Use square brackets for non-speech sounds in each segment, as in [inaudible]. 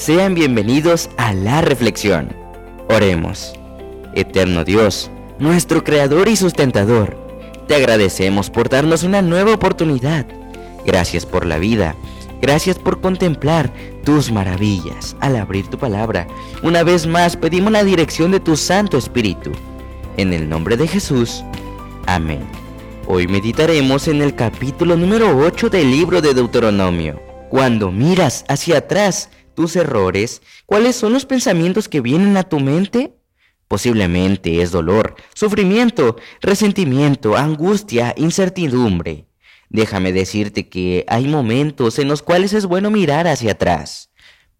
Sean bienvenidos a la reflexión. Oremos. Eterno Dios, nuestro Creador y sustentador, te agradecemos por darnos una nueva oportunidad. Gracias por la vida. Gracias por contemplar tus maravillas al abrir tu palabra. Una vez más pedimos la dirección de tu Santo Espíritu. En el nombre de Jesús. Amén. Hoy meditaremos en el capítulo número 8 del libro de Deuteronomio. Cuando miras hacia atrás tus errores, ¿cuáles son los pensamientos que vienen a tu mente? Posiblemente es dolor, sufrimiento, resentimiento, angustia, incertidumbre. Déjame decirte que hay momentos en los cuales es bueno mirar hacia atrás,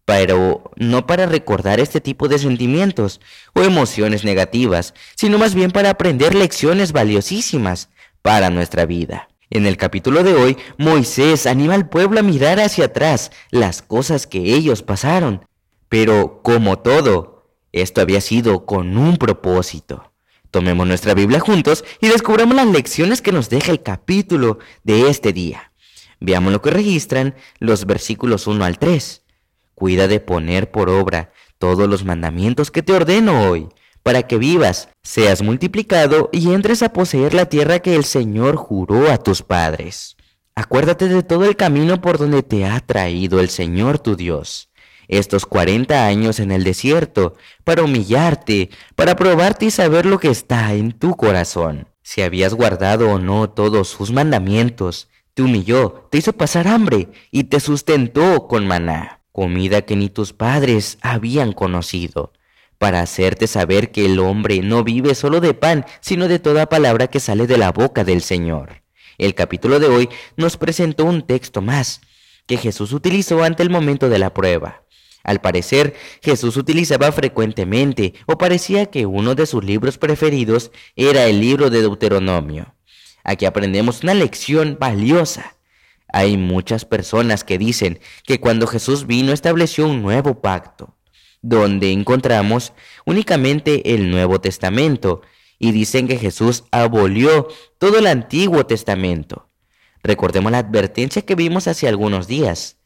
pero no para recordar este tipo de sentimientos o emociones negativas, sino más bien para aprender lecciones valiosísimas para nuestra vida. En el capítulo de hoy, Moisés anima al pueblo a mirar hacia atrás las cosas que ellos pasaron. Pero, como todo, esto había sido con un propósito. Tomemos nuestra Biblia juntos y descubramos las lecciones que nos deja el capítulo de este día. Veamos lo que registran los versículos 1 al 3. Cuida de poner por obra todos los mandamientos que te ordeno hoy para que vivas, seas multiplicado y entres a poseer la tierra que el Señor juró a tus padres. Acuérdate de todo el camino por donde te ha traído el Señor tu Dios, estos cuarenta años en el desierto, para humillarte, para probarte y saber lo que está en tu corazón. Si habías guardado o no todos sus mandamientos, te humilló, te hizo pasar hambre y te sustentó con maná, comida que ni tus padres habían conocido para hacerte saber que el hombre no vive solo de pan, sino de toda palabra que sale de la boca del Señor. El capítulo de hoy nos presentó un texto más que Jesús utilizó ante el momento de la prueba. Al parecer, Jesús utilizaba frecuentemente o parecía que uno de sus libros preferidos era el libro de Deuteronomio. Aquí aprendemos una lección valiosa. Hay muchas personas que dicen que cuando Jesús vino estableció un nuevo pacto donde encontramos únicamente el Nuevo Testamento y dicen que Jesús abolió todo el Antiguo Testamento. Recordemos la advertencia que vimos hace algunos días.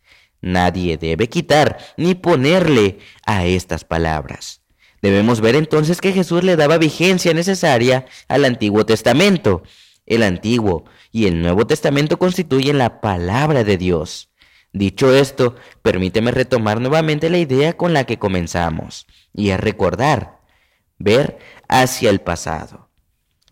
Nadie debe quitar ni ponerle a estas palabras. Debemos ver entonces que Jesús le daba vigencia necesaria al Antiguo Testamento. El Antiguo y el Nuevo Testamento constituyen la palabra de Dios. Dicho esto, permíteme retomar nuevamente la idea con la que comenzamos, y es recordar, ver hacia el pasado.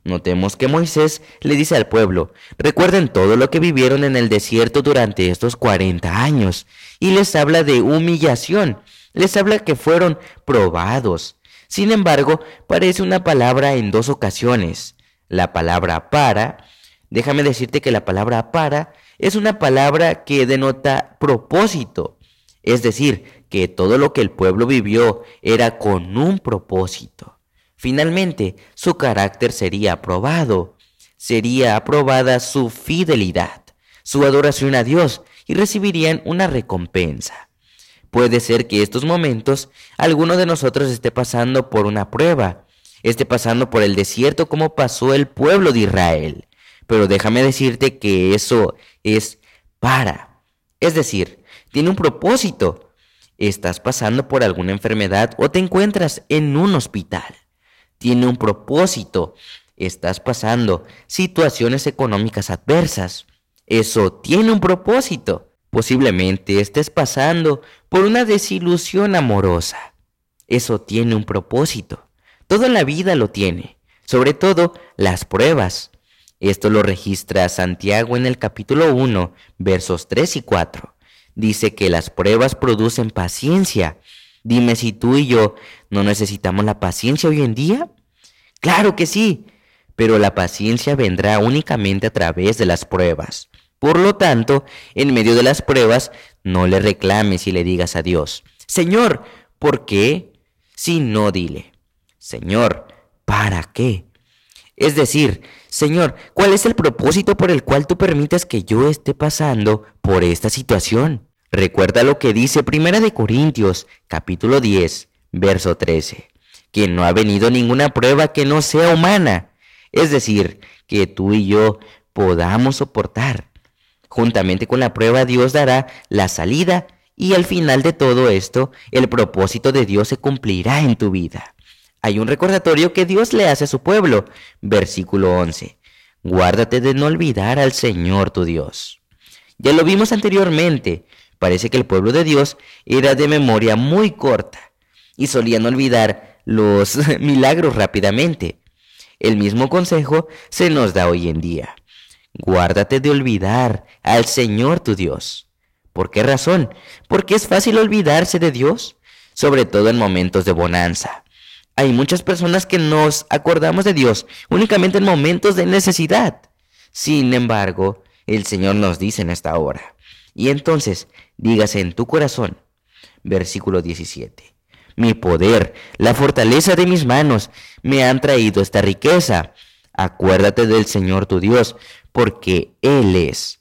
Notemos que Moisés le dice al pueblo, recuerden todo lo que vivieron en el desierto durante estos 40 años, y les habla de humillación, les habla que fueron probados. Sin embargo, parece una palabra en dos ocasiones. La palabra para, déjame decirte que la palabra para es una palabra que denota propósito, es decir, que todo lo que el pueblo vivió era con un propósito. Finalmente, su carácter sería aprobado, sería aprobada su fidelidad, su adoración a Dios y recibirían una recompensa. Puede ser que estos momentos alguno de nosotros esté pasando por una prueba, esté pasando por el desierto como pasó el pueblo de Israel. Pero déjame decirte que eso es para. Es decir, tiene un propósito. Estás pasando por alguna enfermedad o te encuentras en un hospital. Tiene un propósito. Estás pasando situaciones económicas adversas. Eso tiene un propósito. Posiblemente estés pasando por una desilusión amorosa. Eso tiene un propósito. Toda la vida lo tiene. Sobre todo las pruebas. Esto lo registra Santiago en el capítulo 1, versos 3 y 4. Dice que las pruebas producen paciencia. Dime si tú y yo no necesitamos la paciencia hoy en día. Claro que sí, pero la paciencia vendrá únicamente a través de las pruebas. Por lo tanto, en medio de las pruebas, no le reclames y le digas a Dios, Señor, ¿por qué? Si no, dile, Señor, ¿para qué? Es decir, Señor, ¿cuál es el propósito por el cual tú permites que yo esté pasando por esta situación? Recuerda lo que dice Primera de Corintios, capítulo 10, verso 13, que no ha venido ninguna prueba que no sea humana, es decir, que tú y yo podamos soportar. Juntamente con la prueba Dios dará la salida y al final de todo esto, el propósito de Dios se cumplirá en tu vida. Hay un recordatorio que Dios le hace a su pueblo. Versículo 11. Guárdate de no olvidar al Señor tu Dios. Ya lo vimos anteriormente. Parece que el pueblo de Dios era de memoria muy corta y solían olvidar los [laughs] milagros rápidamente. El mismo consejo se nos da hoy en día. Guárdate de olvidar al Señor tu Dios. ¿Por qué razón? Porque es fácil olvidarse de Dios, sobre todo en momentos de bonanza. Hay muchas personas que nos acordamos de Dios únicamente en momentos de necesidad. Sin embargo, el Señor nos dice en esta hora. Y entonces, dígase en tu corazón, versículo 17, mi poder, la fortaleza de mis manos, me han traído esta riqueza. Acuérdate del Señor tu Dios, porque Él es.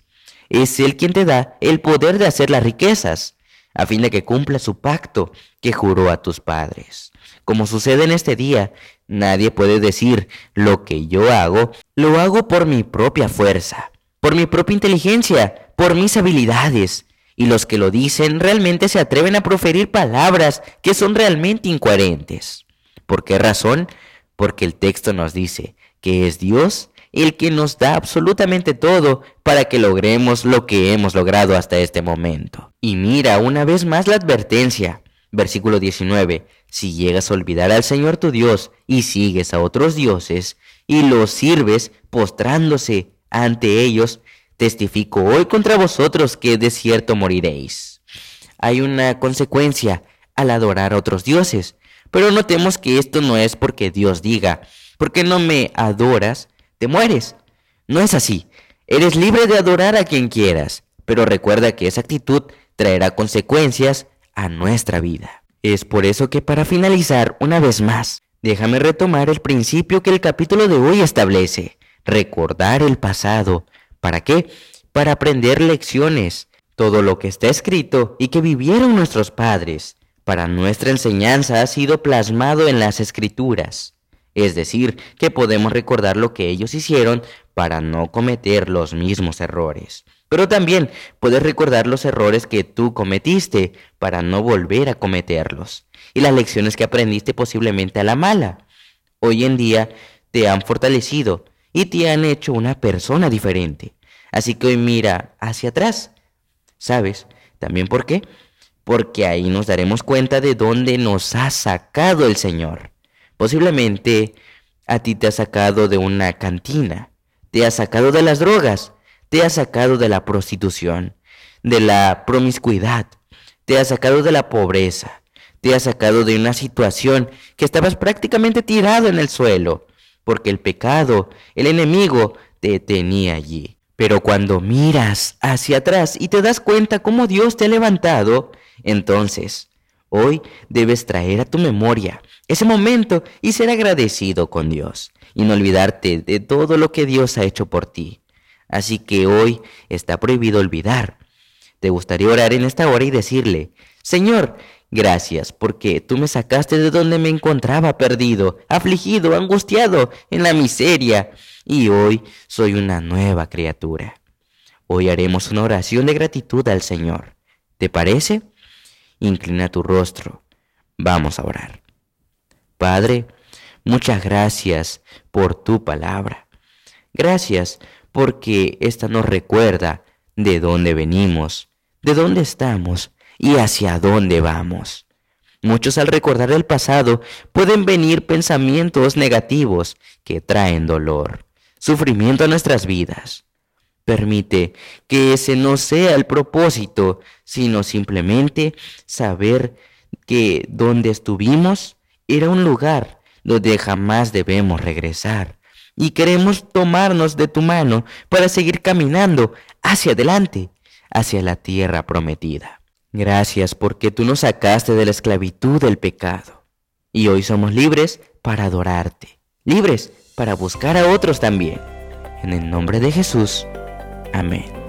Es Él quien te da el poder de hacer las riquezas, a fin de que cumpla su pacto que juró a tus padres. Como sucede en este día, nadie puede decir lo que yo hago, lo hago por mi propia fuerza, por mi propia inteligencia, por mis habilidades. Y los que lo dicen realmente se atreven a proferir palabras que son realmente incoherentes. ¿Por qué razón? Porque el texto nos dice que es Dios el que nos da absolutamente todo para que logremos lo que hemos logrado hasta este momento. Y mira una vez más la advertencia. Versículo 19. Si llegas a olvidar al Señor tu Dios y sigues a otros dioses y los sirves postrándose ante ellos, testifico hoy contra vosotros que de cierto moriréis. Hay una consecuencia al adorar a otros dioses, pero notemos que esto no es porque Dios diga, ¿por qué no me adoras? Te mueres. No es así. Eres libre de adorar a quien quieras, pero recuerda que esa actitud traerá consecuencias a nuestra vida. Es por eso que para finalizar, una vez más, déjame retomar el principio que el capítulo de hoy establece. Recordar el pasado. ¿Para qué? Para aprender lecciones. Todo lo que está escrito y que vivieron nuestros padres. Para nuestra enseñanza ha sido plasmado en las escrituras. Es decir, que podemos recordar lo que ellos hicieron para no cometer los mismos errores. Pero también puedes recordar los errores que tú cometiste para no volver a cometerlos. Y las lecciones que aprendiste posiblemente a la mala. Hoy en día te han fortalecido y te han hecho una persona diferente. Así que hoy mira hacia atrás. ¿Sabes? ¿También por qué? Porque ahí nos daremos cuenta de dónde nos ha sacado el Señor. Posiblemente a ti te ha sacado de una cantina, te ha sacado de las drogas, te ha sacado de la prostitución, de la promiscuidad, te ha sacado de la pobreza, te ha sacado de una situación que estabas prácticamente tirado en el suelo, porque el pecado, el enemigo, te tenía allí. Pero cuando miras hacia atrás y te das cuenta cómo Dios te ha levantado, entonces hoy debes traer a tu memoria ese momento y ser agradecido con Dios y no olvidarte de todo lo que Dios ha hecho por ti. Así que hoy está prohibido olvidar. Te gustaría orar en esta hora y decirle, Señor, gracias porque tú me sacaste de donde me encontraba perdido, afligido, angustiado, en la miseria, y hoy soy una nueva criatura. Hoy haremos una oración de gratitud al Señor. ¿Te parece? Inclina tu rostro. Vamos a orar. Padre, muchas gracias por tu palabra. Gracias porque esta nos recuerda de dónde venimos, de dónde estamos y hacia dónde vamos. Muchos al recordar el pasado pueden venir pensamientos negativos que traen dolor, sufrimiento a nuestras vidas. Permite que ese no sea el propósito, sino simplemente saber que donde estuvimos era un lugar donde jamás debemos regresar. Y queremos tomarnos de tu mano para seguir caminando hacia adelante, hacia la tierra prometida. Gracias porque tú nos sacaste de la esclavitud del pecado. Y hoy somos libres para adorarte, libres para buscar a otros también. En el nombre de Jesús. Amén.